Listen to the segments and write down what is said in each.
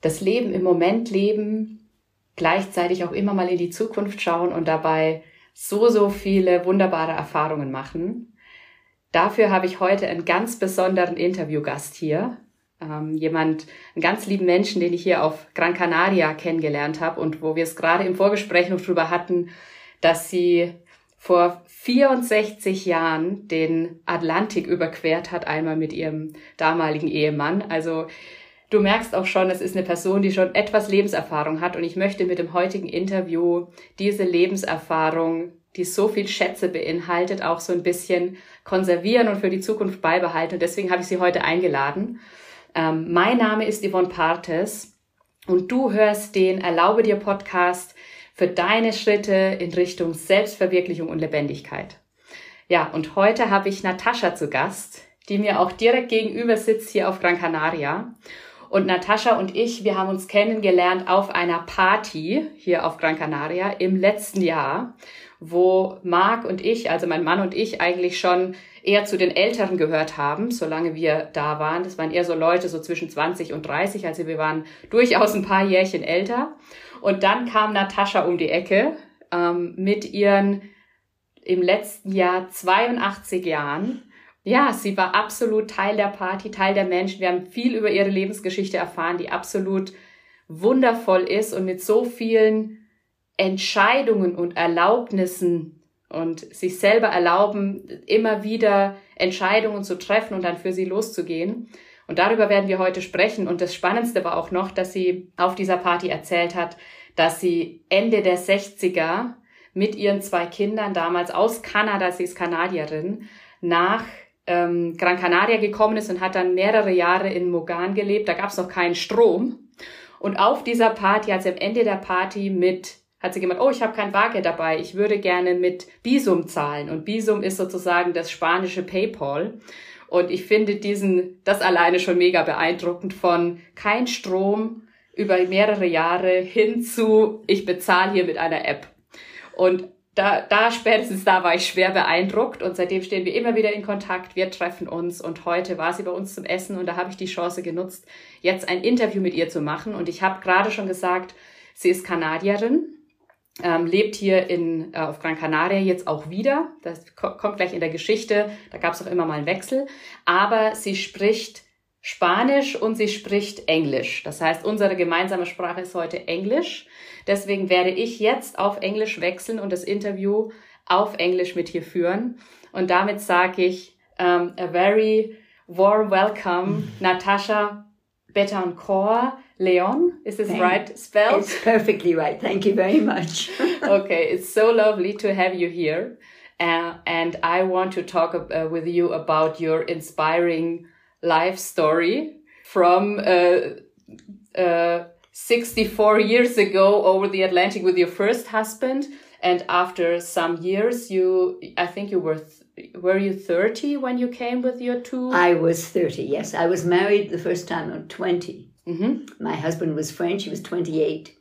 das Leben im Moment leben, gleichzeitig auch immer mal in die Zukunft schauen und dabei so, so viele wunderbare Erfahrungen machen. Dafür habe ich heute einen ganz besonderen Interviewgast hier. Ähm, jemand, einen ganz lieben Menschen, den ich hier auf Gran Canaria kennengelernt habe und wo wir es gerade im Vorgespräch noch drüber hatten, dass sie vor 64 Jahren den Atlantik überquert hat, einmal mit ihrem damaligen Ehemann. Also du merkst auch schon, es ist eine Person, die schon etwas Lebenserfahrung hat und ich möchte mit dem heutigen Interview diese Lebenserfahrung, die so viel Schätze beinhaltet, auch so ein bisschen konservieren und für die Zukunft beibehalten. Und deswegen habe ich sie heute eingeladen. Ähm, mein Name ist Yvonne Partes und du hörst den Erlaube dir Podcast für deine Schritte in Richtung Selbstverwirklichung und Lebendigkeit. Ja, und heute habe ich Natascha zu Gast, die mir auch direkt gegenüber sitzt hier auf Gran Canaria. Und Natascha und ich, wir haben uns kennengelernt auf einer Party hier auf Gran Canaria im letzten Jahr, wo Marc und ich, also mein Mann und ich, eigentlich schon eher zu den Älteren gehört haben, solange wir da waren. Das waren eher so Leute so zwischen 20 und 30, also wir waren durchaus ein paar Jährchen älter. Und dann kam Natascha um die Ecke ähm, mit ihren im letzten Jahr 82 Jahren. Ja, sie war absolut Teil der Party, Teil der Menschen. Wir haben viel über ihre Lebensgeschichte erfahren, die absolut wundervoll ist und mit so vielen Entscheidungen und Erlaubnissen und sich selber erlauben, immer wieder Entscheidungen zu treffen und dann für sie loszugehen. Und darüber werden wir heute sprechen. Und das Spannendste war auch noch, dass sie auf dieser Party erzählt hat, dass sie Ende der 60er mit ihren zwei Kindern damals aus Kanada, sie ist Kanadierin, nach ähm, Gran Canaria gekommen ist und hat dann mehrere Jahre in Mogan gelebt. Da gab es noch keinen Strom. Und auf dieser Party hat sie am Ende der Party mit hat sie gemeint, oh, ich habe kein Bargeld dabei, ich würde gerne mit Bisum zahlen. Und Bisum ist sozusagen das spanische PayPal. Und ich finde diesen, das alleine schon mega beeindruckend von kein Strom über mehrere Jahre hin zu, ich bezahle hier mit einer App. Und da, da spätestens da war ich schwer beeindruckt und seitdem stehen wir immer wieder in Kontakt. Wir treffen uns und heute war sie bei uns zum Essen und da habe ich die Chance genutzt, jetzt ein Interview mit ihr zu machen. Und ich habe gerade schon gesagt, sie ist Kanadierin ähm, lebt hier in, äh, auf Gran Canaria jetzt auch wieder. Das kommt gleich in der Geschichte. Da gab es auch immer mal einen Wechsel. Aber sie spricht Spanisch und sie spricht Englisch. Das heißt, unsere gemeinsame Sprache ist heute Englisch. Deswegen werde ich jetzt auf Englisch wechseln und das Interview auf Englisch mit hier führen. Und damit sage ich um, a very warm welcome, Natascha Betancourt Leon. Is this Thank, right spelled? It's perfectly right. Thank you very much. okay, it's so lovely to have you here. Uh, and I want to talk uh, with you about your inspiring life story from uh, uh 64 years ago over the Atlantic with your first husband. And after some years, you, I think you were, were you 30 when you came with your two? I was 30, yes. I was married the first time at 20. Mm-hmm. My husband was French, he was 28.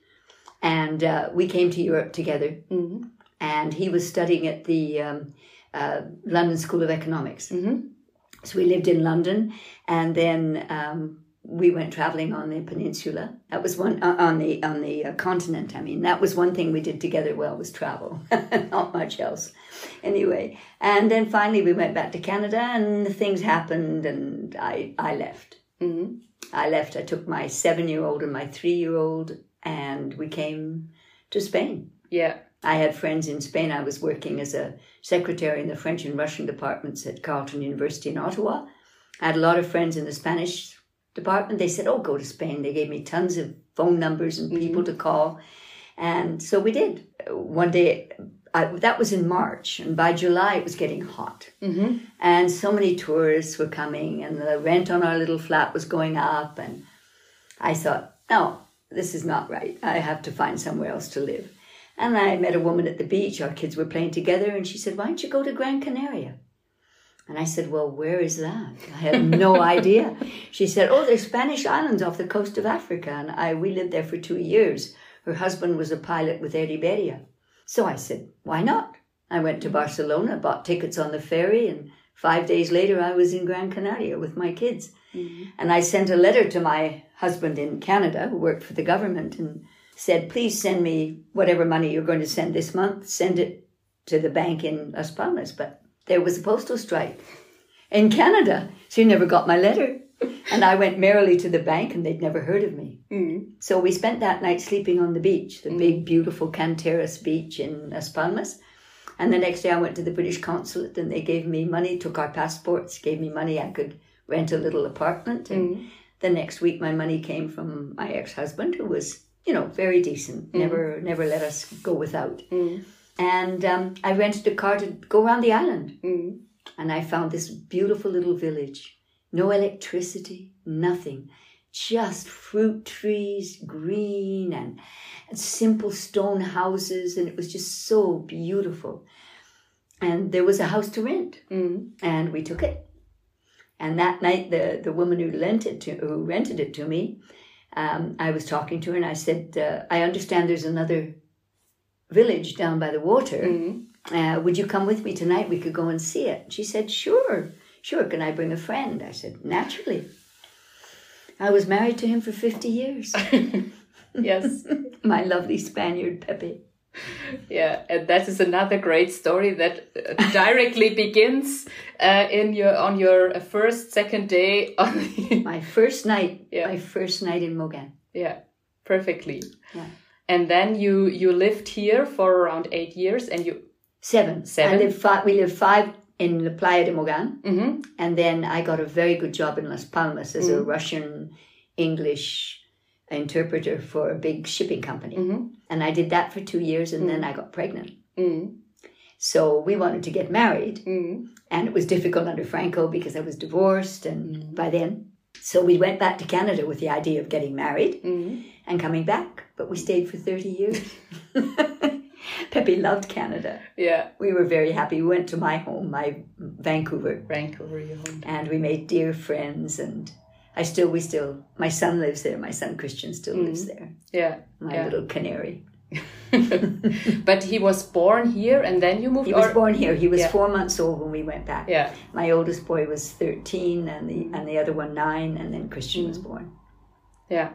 And uh, we came to Europe together. Mm-hmm. And he was studying at the um, uh, London School of Economics. Mm-hmm. So we lived in London. And then um, we went traveling on the peninsula. That was one uh, on the on the uh, continent. I mean, that was one thing we did together well was travel, not much else. Anyway, and then finally we went back to Canada, and things happened, and I I left. Mm-hmm. I left. I took my seven year old and my three year old, and we came to Spain. Yeah. I had friends in Spain. I was working as a secretary in the French and Russian departments at Carleton University in Ottawa. I had a lot of friends in the Spanish department. They said, Oh, go to Spain. They gave me tons of phone numbers and people mm-hmm. to call. And so we did. One day, I, that was in March, and by July it was getting hot. Mm-hmm. And so many tourists were coming, and the rent on our little flat was going up. And I thought, no, this is not right. I have to find somewhere else to live. And I met a woman at the beach. Our kids were playing together, and she said, Why don't you go to Gran Canaria? And I said, Well, where is that? I had no idea. She said, Oh, there's Spanish islands off the coast of Africa. And I we lived there for two years. Her husband was a pilot with Air Iberia. So I said, why not? I went to Barcelona, bought tickets on the ferry, and five days later, I was in Gran Canaria with my kids. Mm-hmm. And I sent a letter to my husband in Canada, who worked for the government, and said, please send me whatever money you're going to send this month, send it to the bank in Las Palmas. But there was a postal strike in Canada, She never got my letter. And I went merrily to the bank, and they'd never heard of me. Mm. So we spent that night sleeping on the beach, the big, beautiful Canteras beach in Las Palmas. And the next day I went to the British consulate and they gave me money, took our passports, gave me money. I could rent a little apartment. And the next week my money came from my ex-husband who was, you know, very decent, never, never let us go without. Mm. And um, I rented a car to go around the island. Mm. And I found this beautiful little village. No electricity, nothing. Just fruit trees, green and, and simple stone houses. And it was just so beautiful. And there was a house to rent. Mm. And we took it. And that night, the, the woman who lent it to, who rented it to me, um, I was talking to her and I said, uh, I understand there's another village down by the water. Mm. Uh, would you come with me tonight? We could go and see it. She said, Sure, sure. Can I bring a friend? I said, Naturally. I was married to him for 50 years. Yes. My lovely Spaniard Pepe. Yeah, and that is another great story that uh, directly begins uh, in your on your uh, first second day on the My first night, Yeah. my first night in Mogan. yeah perfectly. Yeah. And then you you lived here for around eight years, and you Seven. Seven? Lived five, we lived five in the Playa de Mogan. hmm And then I got a very good job in Las Palmas as a Russian English interpreter for a big shipping company. hmm And I did that for two years and then I got pregnant. mm So we wanted to get married. mm And it was difficult under Franco because I was divorced and by then. So we went back to Canada with the idea of getting married mm and coming back. But we stayed for 30 years. Pepe loved Canada. yeah We were very happy. We went to my home, my Vancouver, Vancouver, your home. and we made dear friends and I still we still my son lives there, my son Christian still lives there. Yeah, My yeah. little canary. but he was born here, and then you moved. He was or- born here. He was Yeah. four months old when we went back. Yeah, My oldest boy was thirteen and the and the other one nine and then Christian was Mm. born. yeah.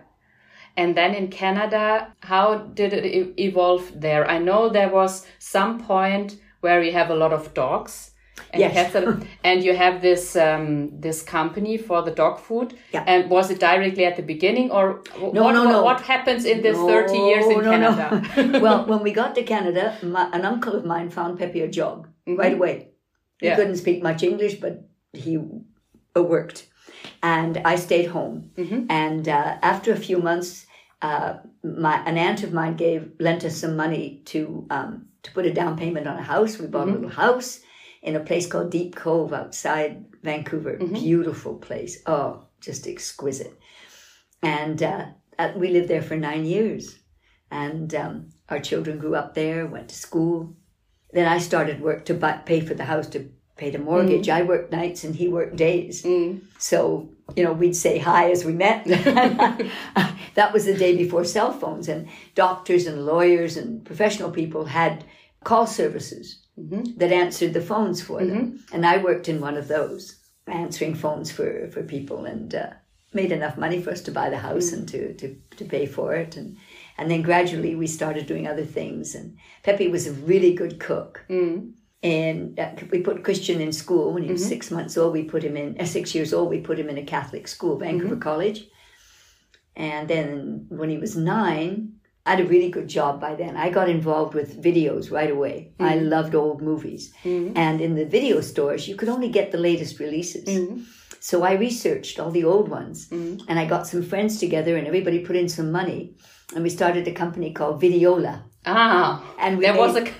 And then in Canada, how did it evolve there? I know there was some point where you have a lot of dogs. And Yes. You have and you have this um, this company for the dog food. Yeah. And was it directly at the beginning, or No, what, no, no. what happens in this thirty years in No, no, Canada? no. well, when we got to Canada, my, an uncle of mine found Pepe a job right away. He Mm-hmm. Yeah. couldn't speak much English, but he uh, worked. And I stayed home. Mm-hmm. And uh, after a few months, uh, my an aunt of mine gave lent us some money to um, to put a down payment on a house. We bought a little house in a place called Deep Cove outside Vancouver. Beautiful place. Oh, just exquisite. And uh, uh, we lived there for nine years. And um, our children grew up there, went to school. Then I started work to buy, pay for the house, to pay the mortgage. I worked nights and he worked days. Mm. So, you know, we'd say hi as we met. that was the day before cell phones, and doctors and lawyers and professional people had call services that answered the phones for them. And I worked in one of those, answering phones for, for people, and uh, made enough money for us to buy the house and to, to, to pay for it. And, and then gradually we started doing other things. And Pepe was a really good cook. Mm. And uh, we put Christian in school when he was six months old. We put him in uh, six years old. We put him in a Catholic school, Vancouver College. And then when he was nine, I had a really good job by then. I got involved with videos right away. I loved old movies, and in the video stores, you could only get the latest releases. So I researched all the old ones, and I got some friends together, and everybody put in some money, and we started a company called Videola. Ah, And we there was a.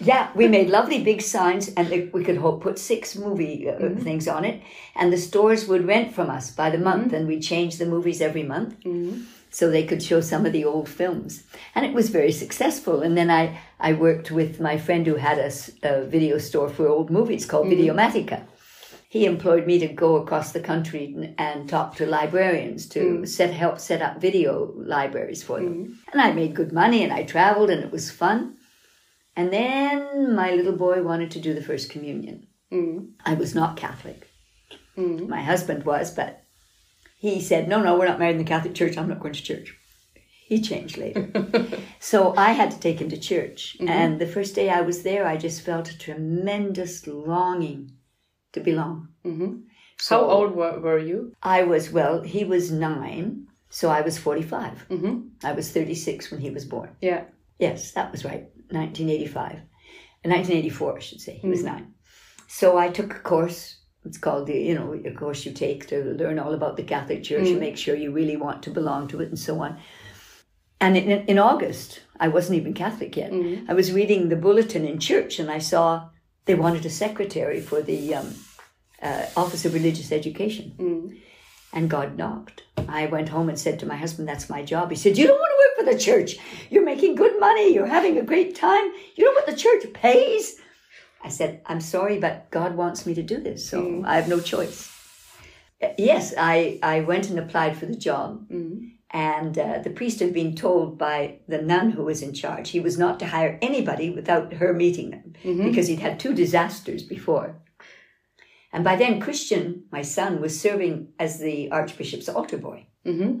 Yeah, we made lovely big signs, and we could put six movie uh, Mm-hmm. things on it, and the stores would rent from us by the month, and we change the movies every month, Mm-hmm. So they could show some of the old films, and it was very successful. And then I I worked with my friend who had a video store for old movies called Mm-hmm. Videomatica. He employed me to go across the country and, and talk to librarians to Mm. set help set up video libraries for them. Mm-hmm. And I made good money, and I traveled, and it was fun. And then my little boy wanted to do the first communion. Mm. I was not Catholic. Mm. My husband was, but he said, No, no, we're not married in the Catholic Church. I'm not going to church. He changed later. so I had to take him to church. And the first day I was there, I just felt a tremendous longing to belong. hmm So How old were, were you? I was, well, he was nine, so I was 45. hmm I was 36 when he was born. Yeah. Yes, that was right. 1985. 1984, I should say. He was nine. So I took a course. It's called the, you know, a course you take to learn all about the Catholic Church and make sure you really want to belong to it and so on. And in, in August, I wasn't even Catholic yet. I was reading the bulletin in church and I saw they wanted a secretary for the um, uh, Office of Religious Education. Mm. And God knocked. I went home and said to my husband, That's my job. He said, You don't want to work for the church. You're making good money. You're having a great time. You know what the church pays? I said, I'm sorry, but God wants me to do this, so I have no choice. Uh, Yes, I, I went and applied for the job. Mm. And uh, the priest had been told by the nun who was in charge he was not to hire anybody without her meeting them because he'd had two disasters before. And by then, Christian, my son, was serving as the Archbishop's altar boy. hmm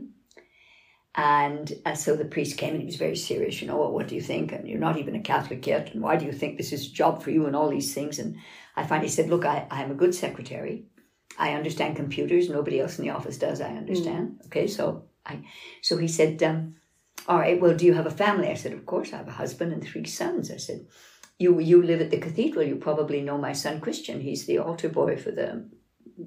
And uh, so the priest came and he was very serious, you know, well, what do you think? And you're not even a Catholic yet. And why do you think this is a job for you and all these things? And I finally said, look, I, I'm a good secretary. I understand computers. Nobody else in the office does. I understand. Okay. So I, so he said, um, all right, well, do you have a family? I said, of course, I have a husband and three sons. I said, you, you live at the cathedral. You probably know my son, Christian. He's the altar boy for the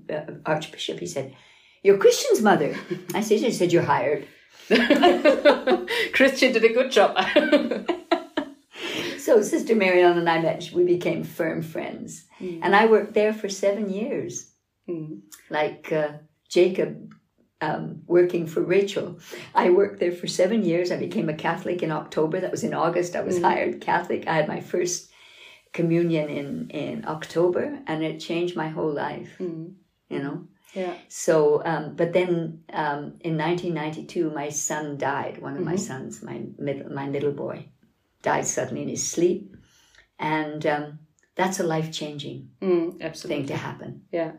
uh, Archbishop. He said, you're Christian's mother. I said, I said, you're hired. Christian did a good job. So Sister Marianne and I met. We became firm friends, and I worked there for seven years, Mm. like uh, Jacob um, working for Rachel. I worked there for seven years. I became a Catholic in October. That was in August. I was hired Catholic. I had my first communion in in October, and it changed my whole life. Mm. You know. Yeah. So, um, but then um, in 1992, my son died. One of my sons, my middle, my little boy, died suddenly in his sleep, and um, that's a life changing Mm. Thing to happen. Yeah.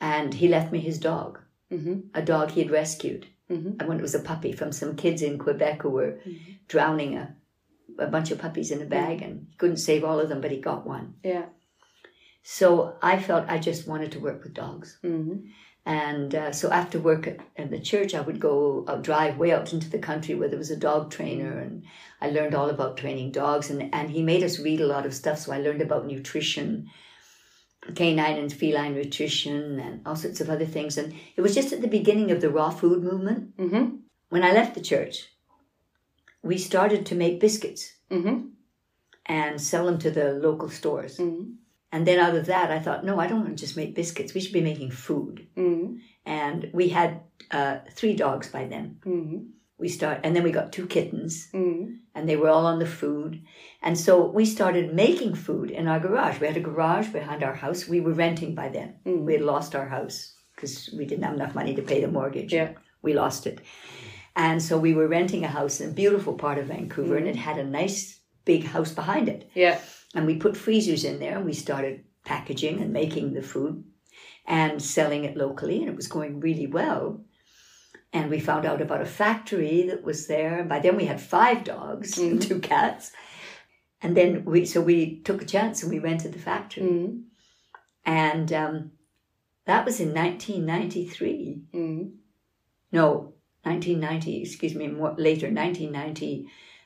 And he left me his dog, hmm a dog he had rescued, hmm and when it was a puppy from some kids in Quebec who were drowning a, a bunch of puppies in a bag, and he couldn't save all of them, but he got one. Yeah. So I felt I just wanted to work with dogs. hmm And uh, so after work at, at the church, I would go I'd drive way out into the country where there was a dog trainer, and I learned all about training dogs. And, and he made us read a lot of stuff, so I learned about nutrition, canine and feline nutrition, and all sorts of other things. And it was just at the beginning of the raw food movement. hmm When I left the church, we started to make biscuits hmm and sell them to the local stores. hmm And then out of that, I thought, no, I don't want to just make biscuits. We should be making food. hmm and we had uh, three dogs by then. hmm We start, and then we got two kittens, hmm and they were all on the food. And so we started making food in our garage. We had a garage behind our house. We were renting by then. We had lost our house because we didn't have enough money to pay the mortgage. Yeah. We lost it. And so we were renting a house in a beautiful part of Vancouver, and it had a nice big house behind it. Yeah. And we put freezers in there and we started packaging and making the food and selling it locally. And it was going really well. And we found out about a factory that was there. And by then we had five dogs and two cats. And then we, so we took a chance and we rented the factory. hmm And um, that was in 1993. hmm No, 1990, excuse me, more later,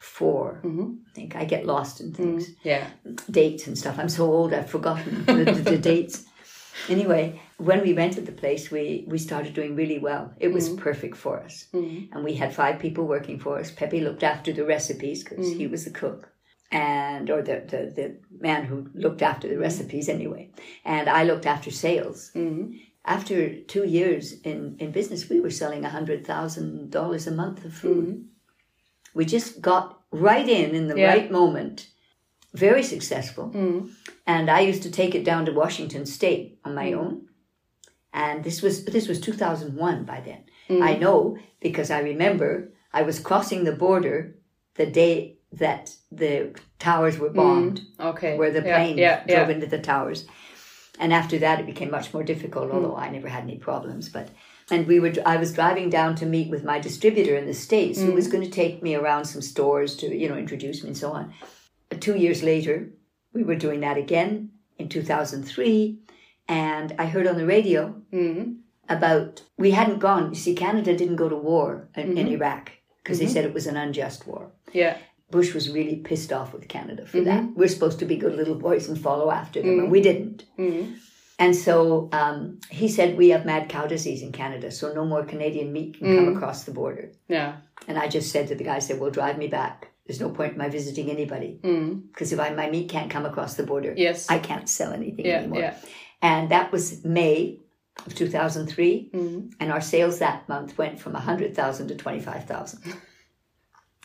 1994. hmm I think I get lost in mm-hmm. things. Yeah. dates and stuff. I'm so old, I've forgotten the, the, the dates. Anyway, when we rented the place, we, we started doing really well. It was mm-hmm. perfect for us. Mm-hmm. And we had five people working for us. Pepe looked after the recipes because he mm-hmm. was the cook. And, or the, the, the man who looked after the recipes anyway. And I looked after sales. After two years in, in business, we were selling $100,000 a month of food. We just got right in in the Yeah. right moment. Very successful. hmm And I used to take it down to Washington State on my mm. own. And this was this was 2001 by then. Mm. I know because I remember I was crossing the border the day that the towers were mm. bombed, Okay. where the Yeah, plane Yeah. drove into the towers. And after that, it became much more difficult, although I never had any problems. But and we were I was driving down to meet with my distributor in the states, who was mm. going to take me around some stores to you know introduce me and so on. Two years later, we were doing that again in 2003, and I heard on the radio Mm. about we hadn't gone. You see, Canada didn't go to war in, in mm-hmm. Iraq because they mm-hmm. said it was an unjust war. Yeah. Bush was really pissed off with Canada for that. We're supposed to be good little boys and follow after them, and we didn't. Mm. And so um, he said, We have mad cow disease in Canada, so no more Canadian meat can come across the border. Yeah. And I just said to the guy, I said, Well, drive me back. There's no point in my visiting anybody Mm. because if I, my meat can't come across the border, Yes. I can't sell anything yeah. anymore. Yeah. And that was May of 2003. Mm. And our sales that month went from 100,000 to 25,000.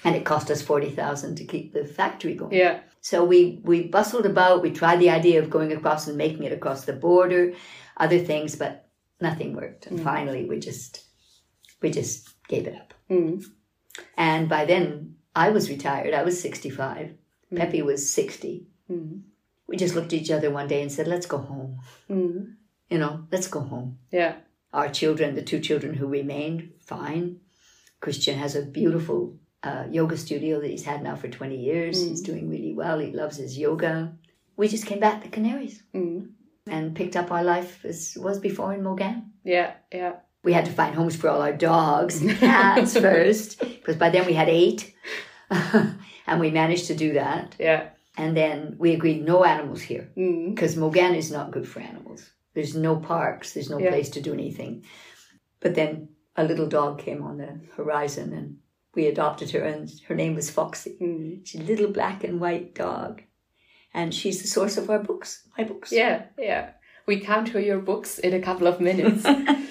And it cost us 40,000 to keep the factory going. Yeah. So we, we bustled about. We tried the idea of going across and making it across the border, other things, but nothing worked. And finally, we just we just gave it up. Mm. And by then, I was retired. I was 65. Pepe was 60. Mm. We just looked at each other one day and said, let's go home. Mm. You know, let's go home. Yeah. Our children, the two children who remained, fine. Christian has a beautiful uh, yoga studio that he's had now for 20 years. He's doing really well. He loves his yoga. We just came back to Canaries Mm. and picked up our life as was before in Mogan. Yeah. Yeah. We had to find homes for all our dogs and cats first, because by then we had eight. and we managed to do that. Yeah. And then we agreed no animals here, Mm. because Mogan is not good for animals. There's no parks, there's no Yeah. place to do anything. But then a little dog came on the horizon and we adopted her, and her name was Foxy. Mm. She's a little black and white dog. And she's the source of our books, my books. Yeah. Yeah. We come to your books in a couple of minutes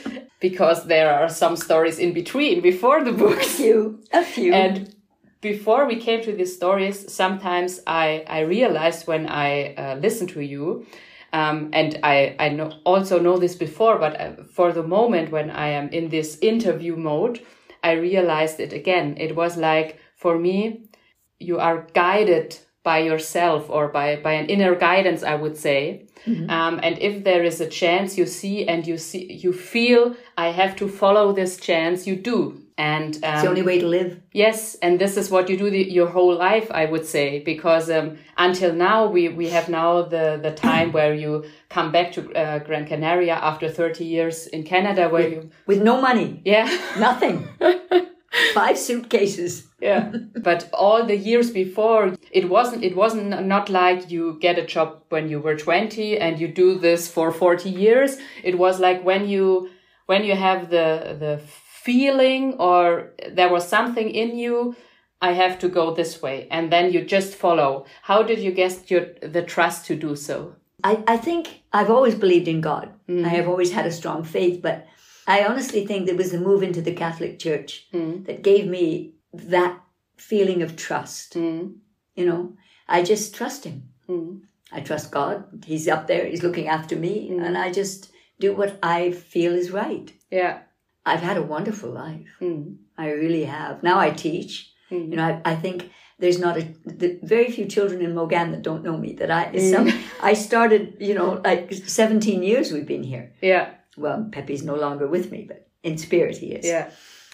because there are some stories in between before the books. A few, a few. And before we came to these stories, sometimes I, I realized when I uh, listen to you, um, and I, I know, also know this before, but uh, for the moment when I am in this interview mode, I realized it again. It was like, for me, you are guided by yourself or by, by an inner guidance, I would say. Um, and if there is a chance you see and you see, you feel I have to follow this chance, you do. And, um, it's the only way to live. Yes, and this is what you do the, your whole life, I would say, because um, until now we, we have now the, the time where you come back to uh, Gran Canaria after 30 years in Canada, where you, With no money, yeah, nothing. Five suitcases. yeah. But all the years before, it wasn't, it wasn't not like you get a job when you were 20 and you do this for 40 years. It was like when you, when you have the, the feeling or there was something in you, I have to go this way. And then you just follow. How did you get your, the trust to do so? I, I think I've always believed in God. I have always had a strong faith, but I honestly think there was the move into the Catholic Church that gave me that feeling of trust. Mm. You know, I just trust Him. Mm. I trust God. He's up there, He's looking after me, and I just do what I feel is right. Yeah. I've had a wonderful life. Mm. I really have. Now I teach. Mm. You know, I, I think there's not a the, very few children in Mogan that don't know me. That I some I started. You know, like 17 years we've been here. Yeah. Well, Pepe's no longer with me, but in spirit he is. Yeah.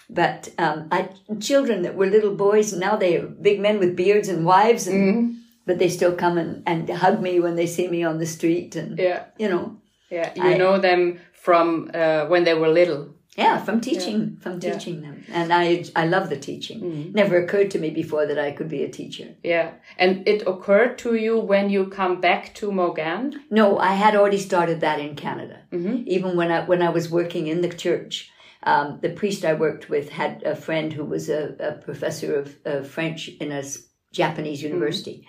But um, I children that were little boys now they are big men with beards and wives, and Mm. but they still come and, and hug me when they see me on the street, and Yeah. you know, Yeah. You I- know them from uh, when they were little. Yeah, from teaching, from Yeah. teaching them, and I I love the teaching. Mm. Never occurred to me before that I could be a teacher. Yeah. And it occurred to you when you come back to Mogan? No, I had already started that in Canada. Mhm. Even when I when I was working in the church, um, the priest I worked with had a friend who was a, a professor of uh, French in a Japanese university,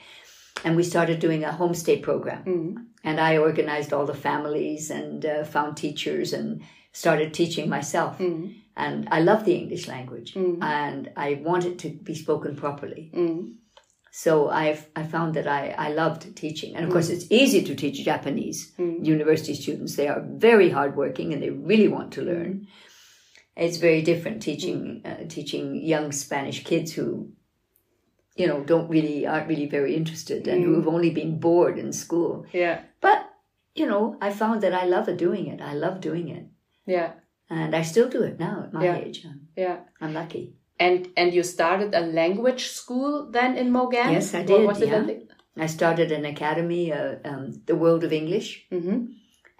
and we started doing a homestay program. Mm. And I organized all the families and uh, found teachers and started teaching myself. Mm. And I love the English language, Mm. and I want it to be spoken properly. Mm. So I've I found that I, I loved teaching, and of course it's easy to teach Japanese Mm. university students. They are very hardworking and they really want to learn. It's very different teaching uh, teaching young Spanish kids who, you know, don't really aren't really very interested and who have only been bored in school. Yeah. But you know, I found that I love doing it. I love doing it. Yeah. And I still do it now at my Yeah. age. I'm, Yeah. I'm lucky. And and you started a language school then in Mogan? Yes, I What did, was it? yeah. I started an academy, uh, um, the World of English, Mm-hmm.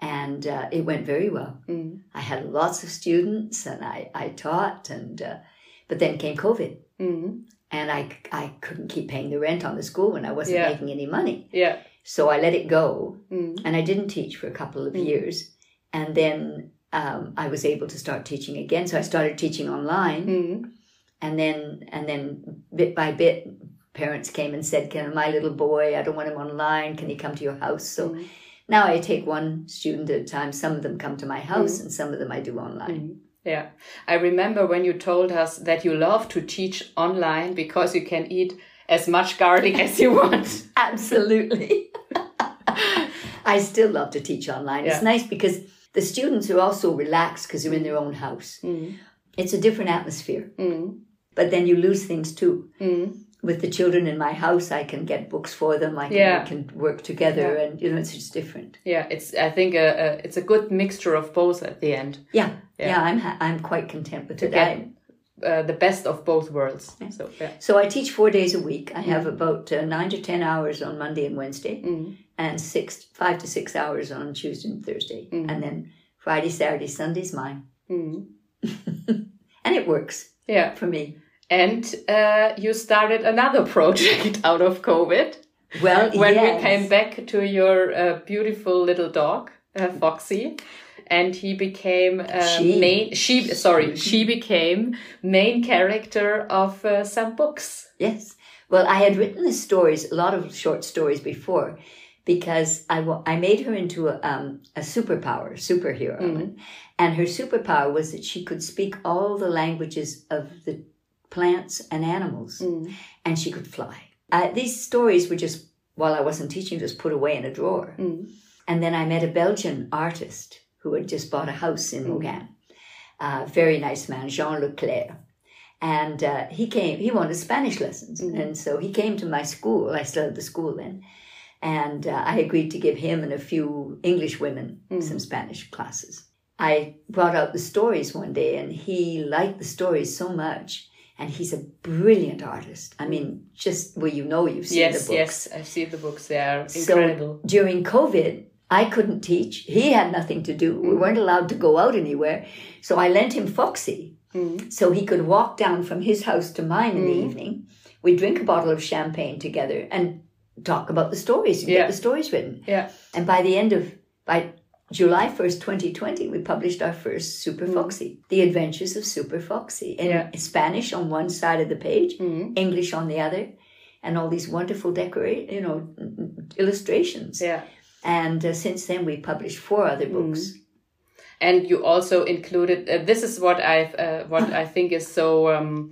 and uh, it went very well. Mm. I had lots of students, and I, I taught, and uh, but then came COVID, Mm. and I, I couldn't keep paying the rent on the school when I wasn't Yeah. making any money. Yeah. So I let it go, Mm. and I didn't teach for a couple of Mm. years, and then um, I was able to start teaching again. So I started teaching online, Mm. and then and then bit by bit, parents came and said, "Can my little boy? I don't want him online. Can he come to your house?" So Mm. now I take one student at a time. Some of them come to my house, Mm. and some of them I do online. Mm. Yeah. I remember when you told us that you love to teach online because you can eat as much garlic as you want. Absolutely. I still love to teach online. It's nice because the students are also relaxed because they're in their own house. Mm. It's a different atmosphere, Mm. but then you lose things too. Mm. With the children in my house, I can get books for them. I can, Yeah. we can work together, and you know, it's just different. Yeah, it's I think a, a, it's a good mixture of both at the end. Yeah, Yeah. yeah, I'm ha- I'm quite content with it. Uh, the best of both worlds. So yeah. so I teach four days a week. I have about uh, nine to ten hours on Monday and Wednesday, Mm. and six five to six hours on Tuesday and Thursday, Mhm. and then Friday, Saturday, Sunday's mine, Mm. and it works Yeah. for me. And uh, you started another project out of COVID Well, when yes. we came back to your uh, beautiful little dog, uh, Foxy. And he became uh, She. main. She sorry, she became main character of uh, some books. Yes. Well, I had written the stories, a lot of short stories before, because I, I made her into a, um, a superpower, superhero. Mhm. And her superpower was that she could speak all the languages of the plants and animals, Mm. and she could fly. Uh, these stories were just, while I wasn't teaching, just put away in a drawer. Mm. And then I met a Belgian artist who had just bought a house in Mm. Mogan. Uh, very nice man, Jean Leclerc. And uh, he came, he wanted Spanish lessons. Mm. And so he came to my school. I still had the school then. And uh, I agreed to give him and a few English women Mm. some Spanish classes. I brought out the stories one day and he liked the stories so much. And he's a brilliant artist. I mean, just well, you know, you've seen Yes, the books. yes, yes, I've seen the books. They are So- incredible. during COVID, I couldn't teach. He had nothing to do. We Mm. weren't allowed to go out anywhere. So I lent him Foxy Mm. so he could walk down from his house to mine in the Mm. evening. We'd drink a bottle of champagne together and talk about the stories and Yeah. get the stories written. Yeah. And by the end of, by July 1st, 2020, we published our first Super Mm. Foxy, The Adventures of Super Foxy, in Yeah. Spanish on one side of the page, Mm. English on the other, and all these wonderful decorate, you know, illustrations. Yeah. And uh, since then, we published four other books. and you also included uh, this is what i've uh, what i think is so um,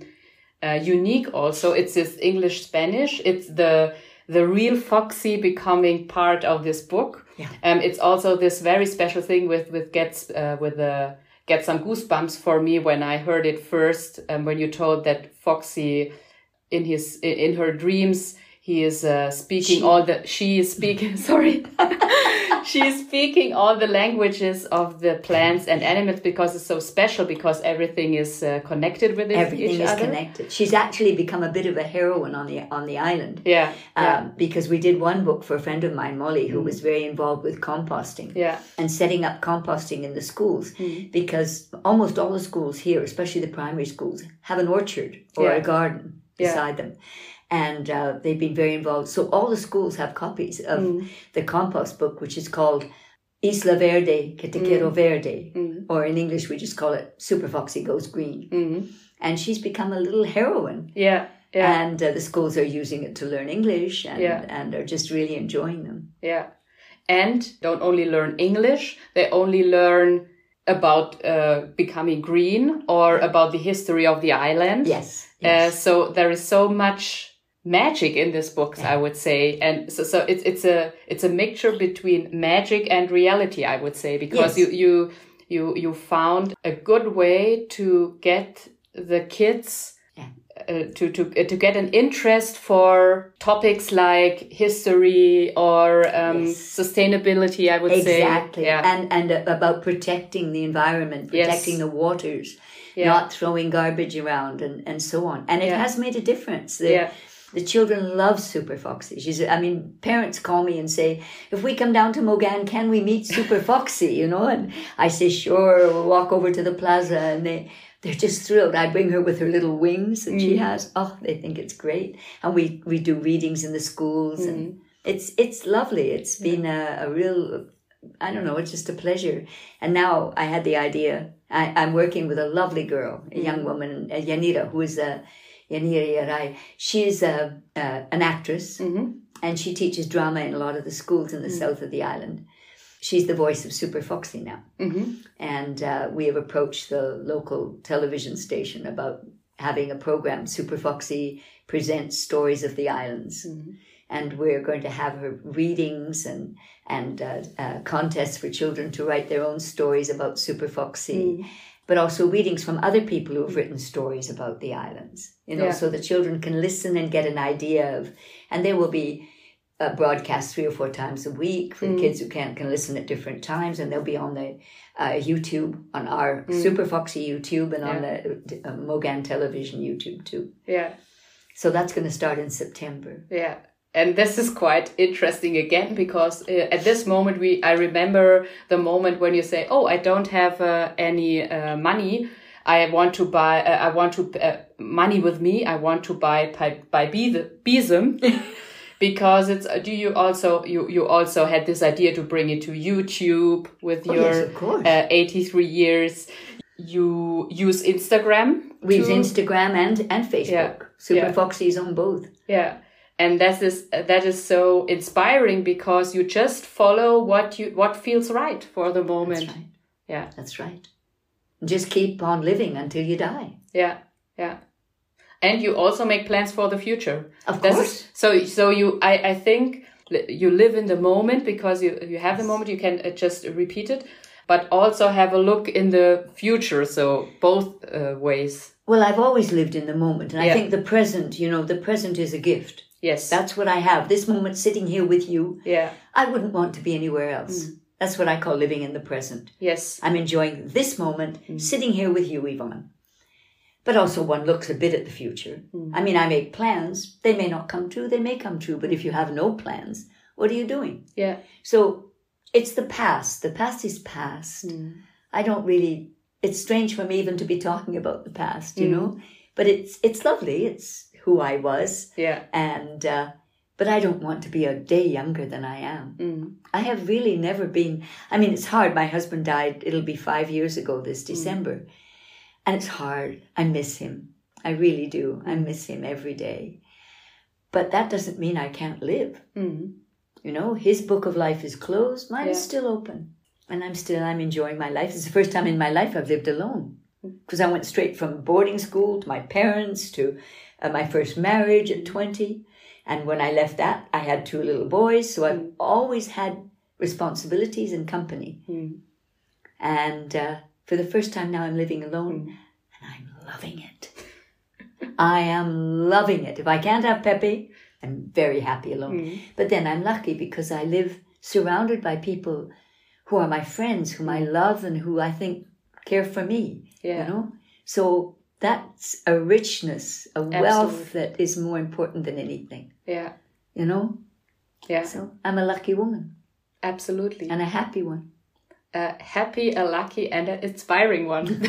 uh, unique also it's this english spanish it's the the real foxy becoming part of this book Yeah. um it's also this very special thing with with gets uh, with the get some goosebumps for me when i heard it first um, when you told that foxy in his in her dreams he is uh, speaking She. all the she is speaking sorry she is speaking all the languages of the plants and animals because it's so special because everything is uh, connected with it, Everything is other. connected. She's actually become a bit of a heroine on the on the island. Yeah, yeah, Um, because we did one book for a friend of mine, Molly, who was very involved with composting yeah, and setting up composting in the schools. Because almost all the schools here, especially the primary schools, have an orchard or Yeah. a garden Yeah. beside them. And uh, they've been very involved. So all the schools have copies of Mm. the compost book, which is called Isla Verde, Que Te Quiero Verde. Mm. Or in English, we just call it Super Foxy Goes Green. mm And she's become a little heroine. yeah, yeah, And uh, the schools are using it to learn English and, Yeah. and are just really enjoying them. yeah. And don't only learn English; they only learn about uh, becoming green or about the history of the island. Yes. Uh, yes. so there is so much magic in these books, I would say, and so so it's it's a it's a mixture between magic and reality, I would say, because Yes. you you you you found a good way to get the kids Yeah. uh, to to uh, to get an interest for topics like history or um, Yes. sustainability. I would say Exactly. Yeah. And and uh, about protecting the environment, Yes. protecting the waters, Yeah. not throwing garbage around and, and so on. And it has made a difference. The, Yeah. The children love Super Foxy. She's I mean, parents call me and say, if we come down to Mogan, can we meet Super Foxy? You know? And I say, sure, we'll walk over to the plaza and they they're just thrilled. I bring her with her little wings that she has. Oh, they think it's great. And we, we do readings in the schools and it's it's lovely. It's been a, a real I don't know, it's just a pleasure. And now I had the idea. I, I'm working with a lovely girl, a young woman, uh, Yanira, who is a Yanira Yarai. She's a, uh, an actress Mhm. and she teaches drama in a lot of the schools in the south of the island. She's the voice of Super Foxy now. Mhm. And uh, we have approached the local television station about having a program. Super Foxy presents stories of the islands. And we're going to have her readings and, and uh, uh, contests for children to write their own stories about Super Foxy, but also readings from other people who have written stories about the islands. You know, Yeah. so the children can listen and get an idea of, and there will be uh, broadcast three or four times a week for the kids who can can listen at different times, and they'll be on the uh, YouTube on our Super Foxy YouTube and on the uh, Mogan Television YouTube too. Yeah. So that's going to start in September. Yeah. And this is quite interesting again because uh, at this moment we I remember the moment when you say, "Oh, I don't have uh, any uh, money. I want to buy. Uh, I want to uh, money with me. I want to buy by by Bizum." Because it's do you also you you also had this idea to bring it to YouTube with Oh, your yes, uh, 83 years you use Instagram We use Instagram and, and Facebook. Yeah. Super Yeah. Foxy is on both. Yeah. And that is that is so inspiring because you just follow what you what feels right for the moment. That's right. Yeah. That's right. Just keep on living until you die. Yeah. Yeah. And you also make plans for the future. Of This course. so so you I I think you live in the moment because you you have the moment you can uh, just repeat it but also have a look in the future so both uh, ways. Well, I've always lived in the moment, and I think the present, you know, the present is a gift. Yes. That's what I have. This moment sitting here with you, yeah. I wouldn't want to be anywhere else. Mm. That's what I call living in the present. Yes. I'm enjoying this moment Mm. sitting here with you, Yvonne. But also, one looks a bit at the future. Mm. I mean, I make plans. They may not come true, they may come true. But if you have no plans, what are you doing? Yeah. So it's the past. The past is past. Mm. I don't really. It's strange for me even to be talking about the past, you Mm. know. But it's it's lovely. It's who I was, Yeah. and uh, but I don't want to be a day younger than I am. Mm. I have really never been. I mean, it's hard. My husband died. It'll be five years ago this December, and it's hard. I miss him. I really do. I miss him every day. But that doesn't mean I can't live. Mm. You know, his book of life is closed. Mine is still open, and I'm still. I'm enjoying my life. It's the first time in my life I've lived alone because I went straight from boarding school to my parents to my first marriage at twenty, and when I left that, I had two little boys. So I've always had responsibilities and company, Mm. and uh, for the first time now, I'm living alone, and I'm loving it. I am loving it. If I can't have Pepe, I'm very happy alone. Mm. But then I'm lucky because I live surrounded by people who are my friends, whom I love and who I think care for me. Yeah. You know? So that's a richness, a wealth that is more important than anything. Yeah. You know? Yeah. So I'm a lucky woman Absolutely. and a happy one. a happy, a lucky, and an inspiring one.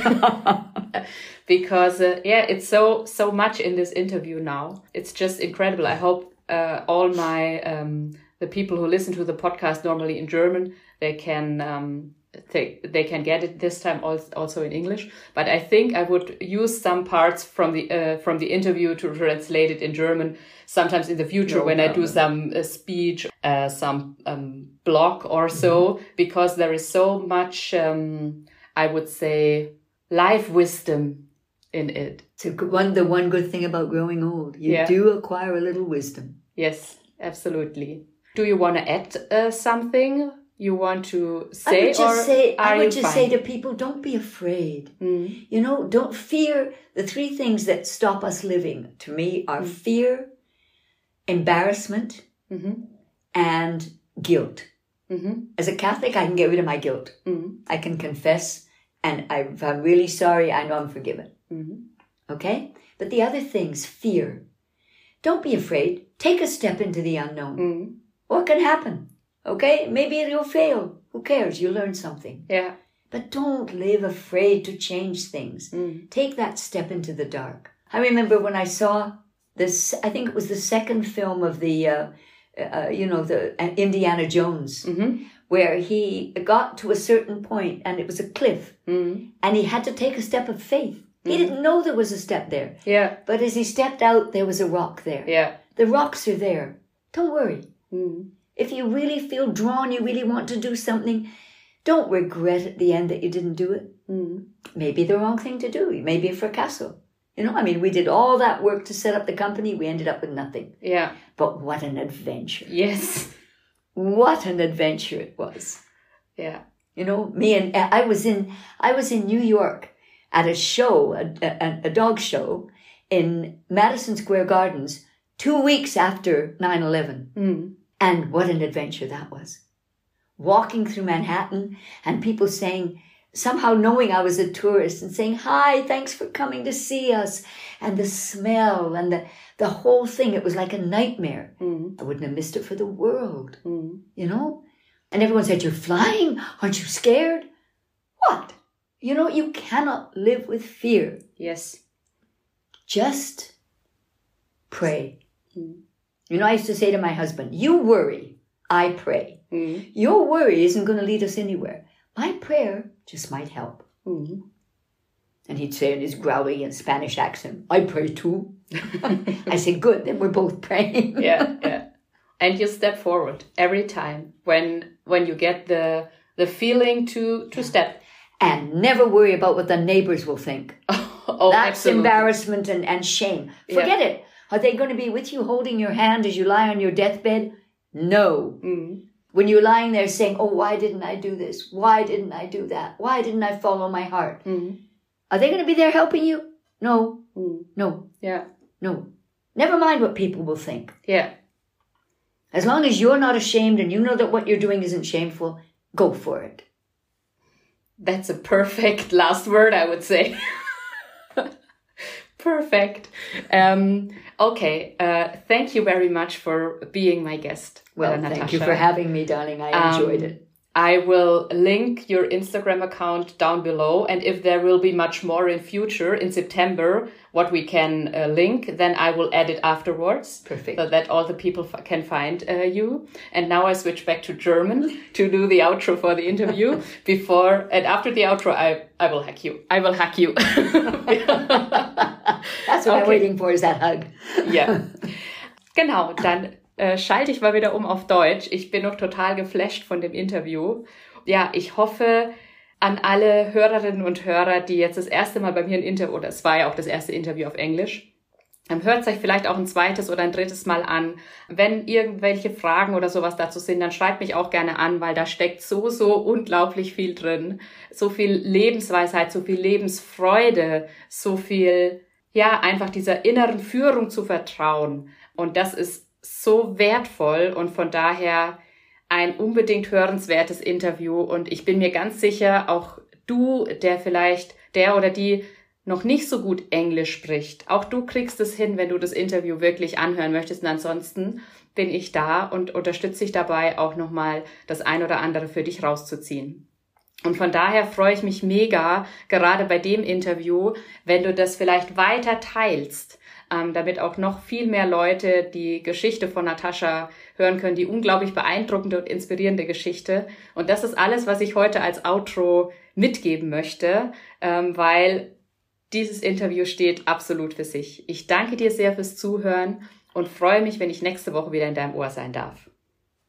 because uh, yeah, it's so so much in this interview now. It's just incredible. I hope uh, all my um, the people who listen to the podcast normally in German they can um, they, they can get it this time also in English. But I think I would use some parts from the uh, from the interview to translate it in German. Sometimes in the future No when I do problem. some uh, speech, uh, some um, blog or so, because there is so much, um, I would say, life wisdom in it. It's one. The one good thing about growing old, you Yeah. do acquire a little wisdom. Yes, absolutely. Do you want to add uh, something you want to say? I would just say, I would just fine? say to people, don't be afraid. Mm, You know, don't fear. The three things that stop us living, to me, are fear, embarrassment, mhm, and guilt. mhm, As a Catholic, I can get rid of my guilt. mhm, I can confess, and I, if I'm really sorry, I know I'm forgiven. mhm. Okay? But the other things, fear. Don't be afraid. Take a step into the unknown. Mm, What can happen? Okay? Maybe you'll fail. Who cares? You learn something. yeah. But don't live afraid to change things. Mm, Take that step into the dark. I remember when I saw this, I think it was the second film of the, uh, uh, you know, the uh, Indiana Jones, mhm, where he got to a certain point and it was a cliff mm, and he had to take a step of faith. He didn't know there was a step there, yeah. but as he stepped out, there was a rock there. Yeah. The rocks are there. Don't worry. If you really feel drawn, you really want to do something, don't regret at the end that you didn't do it. mm, Maybe the wrong thing to do. Maybe a fracasso. You know, I mean, we did all that work to set up the company. We ended up with nothing. yeah. But what an adventure. Yes. What an adventure it was. Yeah. You know, me and I was in, I was in New York at a show, a, a, a dog show in Madison Square Gardens two weeks after 9 11. Mm, And what an adventure that was. Walking through Manhattan and people saying, somehow knowing I was a tourist and saying, Hi, thanks for coming to see us. And the smell and the, the whole thing, it was like a nightmare. mm, I wouldn't have missed it for the world, mm. you know? And everyone said, You're flying? Aren't you scared? What? You know, you cannot live with fear. Yes. Just pray. Mm. You know, I used to say to my husband, You worry, I pray. Mm, Your worry isn't going to lead us anywhere. My prayer just might help. mm. And he'd say in his growly and Spanish accent, I pray too. I say, Good, then we're both praying. yeah, yeah. And you step forward every time when when you get the the feeling to to step. And never worry about what the neighbors will think. oh, That's absolutely. embarrassment and, and shame. Yeah. Forget it. Are they going to be with you holding your hand as you lie on your deathbed? No. Mm, When you're lying there saying, Oh, why didn't I do this? Why didn't I do that? Why didn't I follow my heart? mm, Are they going to be there helping you? No, mm. no, Yeah, no. Never mind what people will think. yeah, As long as you're not ashamed and you know that what you're doing isn't shameful, go for it. that's a perfect last word, I would say. perfect. Um, okay. Uh, thank you very much for being my guest. Well, uh, thank Natasha. you for having me, darling. I enjoyed Um, it. I will link your Instagram account down below. And if there will be much more in future in September, what we can uh, link, then I will add it afterwards. Perfect. So that all the people f- can find uh, you. And now I switch back to German to do the outro for the interview. Before and after the outro, I, I will hack you. I will hack you. That's what I'm waiting for is that hug. Ja. Genau, dann äh, schalte ich mal wieder um auf Deutsch. Ich bin noch total geflasht von dem Interview. Ja, ich hoffe an alle Hörerinnen und Hörer, die jetzt das erste Mal bei mir ein Interview, oder es war ja auch das erste Interview auf Englisch, ähm, hört es euch vielleicht auch ein zweites oder ein drittes Mal an. Wenn irgendwelche Fragen oder sowas dazu sind, dann schreibt mich auch gerne an, weil da steckt so, so unglaublich viel drin. So viel Lebensweisheit, so viel Lebensfreude, so viel, ja, einfach dieser inneren Führung zu vertrauen. Und das ist so wertvoll und von daher ein unbedingt hörenswertes Interview. Und ich bin mir ganz sicher, auch du, der vielleicht, der oder die noch nicht so gut Englisch spricht. Auch du kriegst es hin, wenn du das Interview wirklich anhören möchtest. Und ansonsten bin ich da und unterstütze dich dabei, auch nochmal das ein oder andere für dich rauszuziehen. Und von daher freue ich mich mega, gerade bei dem Interview, wenn du das vielleicht weiter teilst, ähm, damit auch noch viel mehr Leute die Geschichte von Natascha hören können, die unglaublich beeindruckende und inspirierende Geschichte. Und das ist alles, was ich heute als Outro mitgeben möchte, ähm, weil dieses Interview steht absolut für sich. Ich danke dir sehr fürs Zuhören und freue mich, wenn ich nächste Woche wieder in deinem Ohr sein darf.